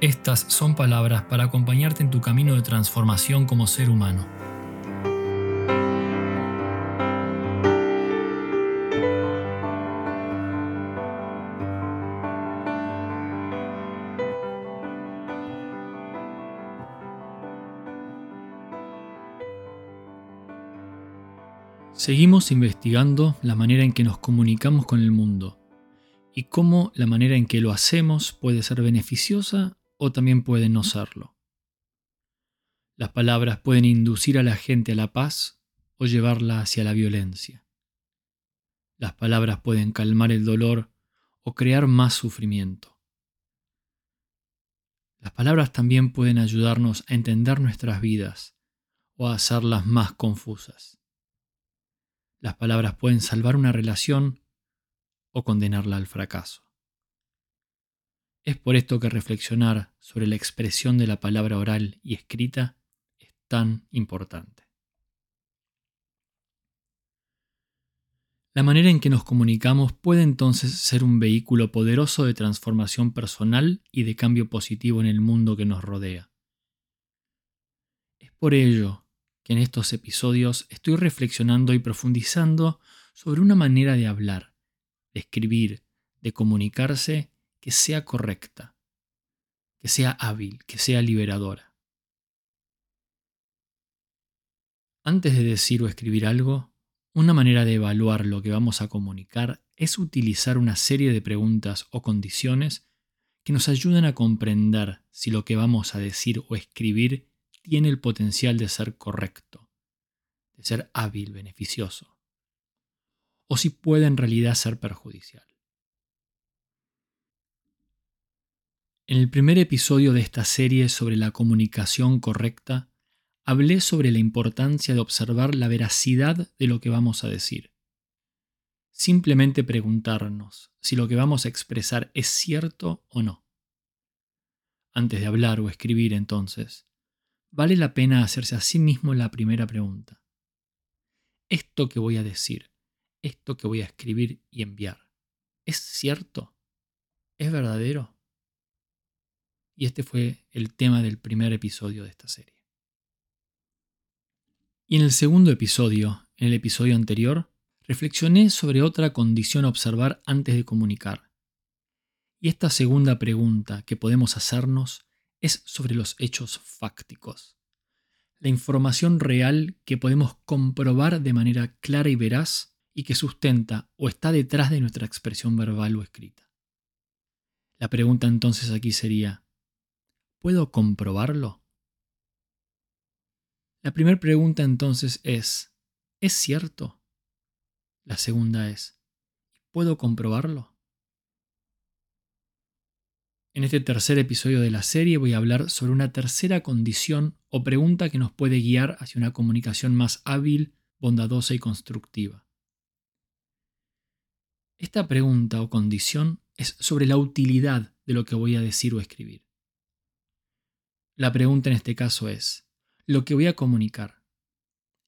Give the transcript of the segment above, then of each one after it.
estas son palabras para acompañarte en tu camino de transformación como ser humano. Seguimos investigando la manera en que nos comunicamos con el mundo y cómo la manera en que lo hacemos puede ser beneficiosa o también puede no serlo. Las palabras pueden inducir a la gente a la paz o llevarla hacia la violencia. Las palabras pueden calmar el dolor o crear más sufrimiento. Las palabras también pueden ayudarnos a entender nuestras vidas o a hacerlas más confusas. Las palabras pueden salvar una relación o condenarla al fracaso. Es por esto que reflexionar sobre la expresión de la palabra oral y escrita es tan importante. La manera en que nos comunicamos puede entonces ser un vehículo poderoso de transformación personal y de cambio positivo en el mundo que nos rodea. Es por ello que en estos episodios estoy reflexionando y profundizando sobre una manera de hablar, de escribir, de comunicarse que sea correcta, que sea hábil, que sea liberadora. Antes de decir o escribir algo, una manera de evaluar lo que vamos a comunicar es utilizar una serie de preguntas o condiciones que nos ayuden a comprender si lo que vamos a decir o escribir tiene el potencial de ser correcto, de ser hábil, beneficioso, o si puede en realidad ser perjudicial. En el primer episodio de esta serie sobre la comunicación correcta, hablé sobre la importancia de observar la veracidad de lo que vamos a decir. Simplemente preguntarnos si lo que vamos a expresar es cierto o no. Antes de hablar o escribir entonces, vale la pena hacerse a sí mismo la primera pregunta. ¿Esto que voy a decir, esto que voy a escribir y enviar, es cierto? ¿Es verdadero? Y este fue el tema del primer episodio de esta serie. Y en el segundo episodio, en el episodio anterior, reflexioné sobre otra condición a observar antes de comunicar. Y esta segunda pregunta que podemos hacernos es sobre los hechos fácticos. La información real que podemos comprobar de manera clara y veraz y que sustenta o está detrás de nuestra expresión verbal o escrita. La pregunta entonces aquí sería, ¿Puedo comprobarlo? La primera pregunta entonces es, ¿es cierto? La segunda es, ¿puedo comprobarlo? En este tercer episodio de la serie voy a hablar sobre una tercera condición o pregunta que nos puede guiar hacia una comunicación más hábil, bondadosa y constructiva. Esta pregunta o condición es sobre la utilidad de lo que voy a decir o escribir. La pregunta en este caso es, ¿lo que voy a comunicar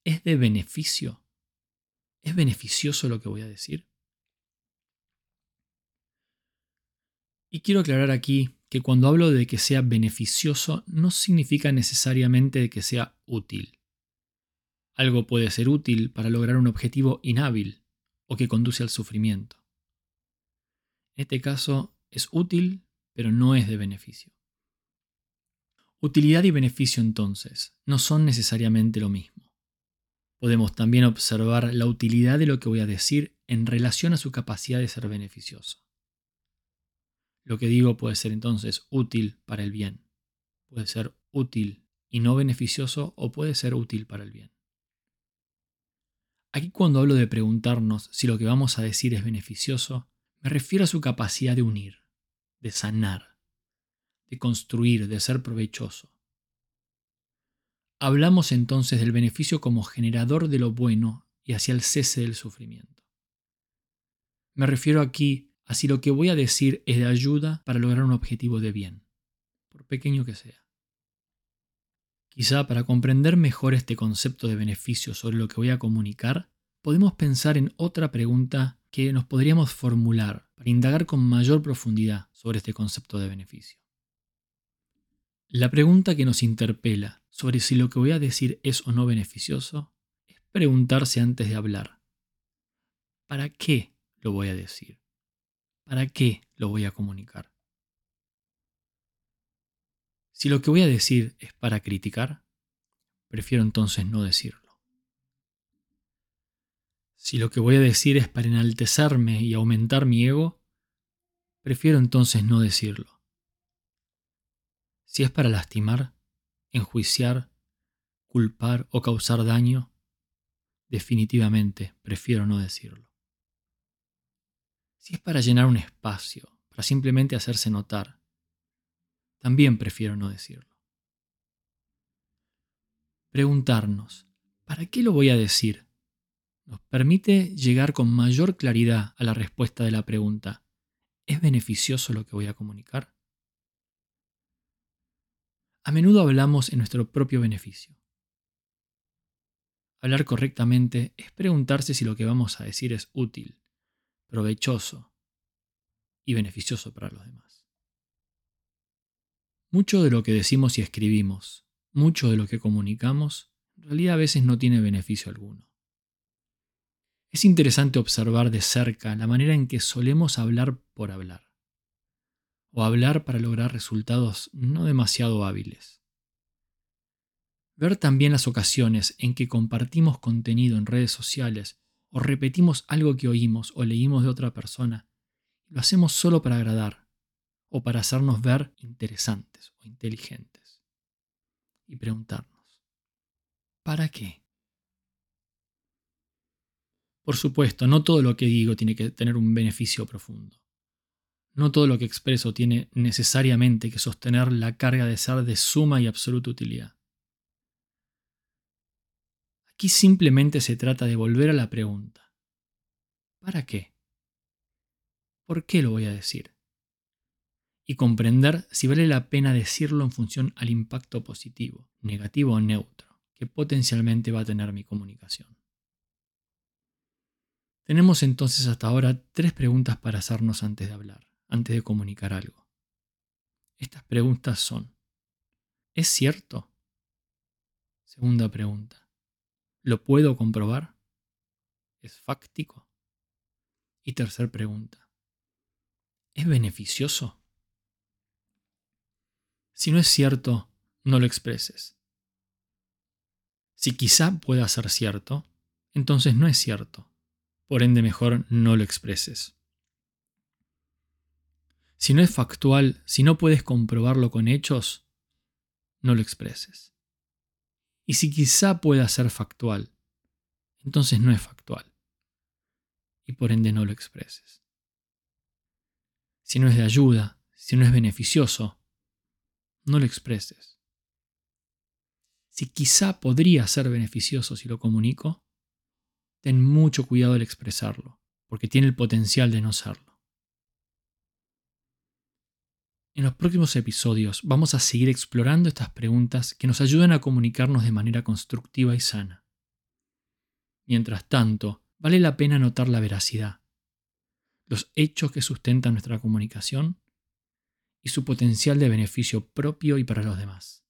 es de beneficio? ¿Es beneficioso lo que voy a decir? Y quiero aclarar aquí que cuando hablo de que sea beneficioso no significa necesariamente que sea útil. Algo puede ser útil para lograr un objetivo inhábil o que conduce al sufrimiento. En este caso es útil, pero no es de beneficio. Utilidad y beneficio entonces no son necesariamente lo mismo. Podemos también observar la utilidad de lo que voy a decir en relación a su capacidad de ser beneficioso. Lo que digo puede ser entonces útil para el bien, puede ser útil y no beneficioso o puede ser útil para el bien. Aquí cuando hablo de preguntarnos si lo que vamos a decir es beneficioso, me refiero a su capacidad de unir, de sanar, de construir, de ser provechoso. Hablamos entonces del beneficio como generador de lo bueno y hacia el cese del sufrimiento. Me refiero aquí a si lo que voy a decir es de ayuda para lograr un objetivo de bien, por pequeño que sea. Quizá para comprender mejor este concepto de beneficio sobre lo que voy a comunicar, podemos pensar en otra pregunta que nos podríamos formular para indagar con mayor profundidad sobre este concepto de beneficio. La pregunta que nos interpela sobre si lo que voy a decir es o no beneficioso es preguntarse antes de hablar. ¿Para qué lo voy a decir? ¿Para qué lo voy a comunicar? Si lo que voy a decir es para criticar, prefiero entonces no decirlo. Si lo que voy a decir es para enaltecerme y aumentar mi ego, prefiero entonces no decirlo. Si es para lastimar, enjuiciar, culpar o causar daño, definitivamente prefiero no decirlo. Si es para llenar un espacio, para simplemente hacerse notar, también prefiero no decirlo. Preguntarnos, ¿para qué lo voy a decir? nos permite llegar con mayor claridad a la respuesta de la pregunta, ¿es beneficioso lo que voy a comunicar? A menudo hablamos en nuestro propio beneficio. Hablar correctamente es preguntarse si lo que vamos a decir es útil, provechoso y beneficioso para los demás. Mucho de lo que decimos y escribimos, mucho de lo que comunicamos, en realidad a veces no tiene beneficio alguno. Es interesante observar de cerca la manera en que solemos hablar por hablar, o hablar para lograr resultados no demasiado hábiles. Ver también las ocasiones en que compartimos contenido en redes sociales o repetimos algo que oímos o leímos de otra persona, lo hacemos solo para agradar o para hacernos ver interesantes o inteligentes. Y preguntarnos, ¿para qué? Por supuesto, no todo lo que digo tiene que tener un beneficio profundo. No todo lo que expreso tiene necesariamente que sostener la carga de ser de suma y absoluta utilidad. Aquí simplemente se trata de volver a la pregunta. ¿Para qué? ¿Por qué lo voy a decir? Y comprender si vale la pena decirlo en función al impacto positivo, negativo o neutro que potencialmente va a tener mi comunicación. Tenemos entonces hasta ahora tres preguntas para hacernos antes de hablar, antes de comunicar algo. Estas preguntas son, ¿es cierto? Segunda pregunta, ¿lo puedo comprobar? ¿Es fáctico? Y tercera pregunta, ¿es beneficioso? Si no es cierto, no lo expreses. Si quizá pueda ser cierto, entonces no es cierto por ende mejor no lo expreses. Si no es factual, si no puedes comprobarlo con hechos, no lo expreses. Y si quizá pueda ser factual, entonces no es factual. Y por ende no lo expreses. Si no es de ayuda, si no es beneficioso, no lo expreses. Si quizá podría ser beneficioso si lo comunico, ten mucho cuidado al expresarlo, porque tiene el potencial de no serlo. En los próximos episodios vamos a seguir explorando estas preguntas que nos ayudan a comunicarnos de manera constructiva y sana. Mientras tanto, vale la pena notar la veracidad, los hechos que sustentan nuestra comunicación y su potencial de beneficio propio y para los demás.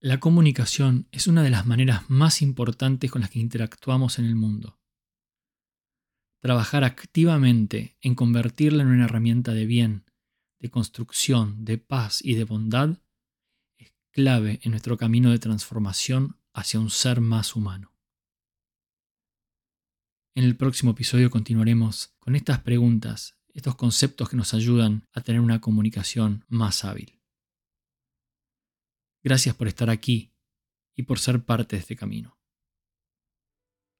La comunicación es una de las maneras más importantes con las que interactuamos en el mundo. Trabajar activamente en convertirla en una herramienta de bien, de construcción, de paz y de bondad es clave en nuestro camino de transformación hacia un ser más humano. En el próximo episodio continuaremos con estas preguntas, estos conceptos que nos ayudan a tener una comunicación más hábil. Gracias por estar aquí y por ser parte de este camino.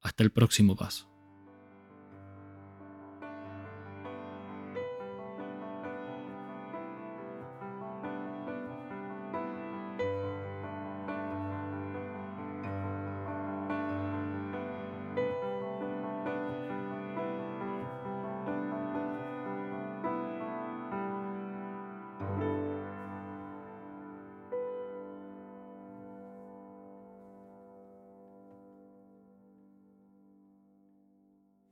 Hasta el próximo paso.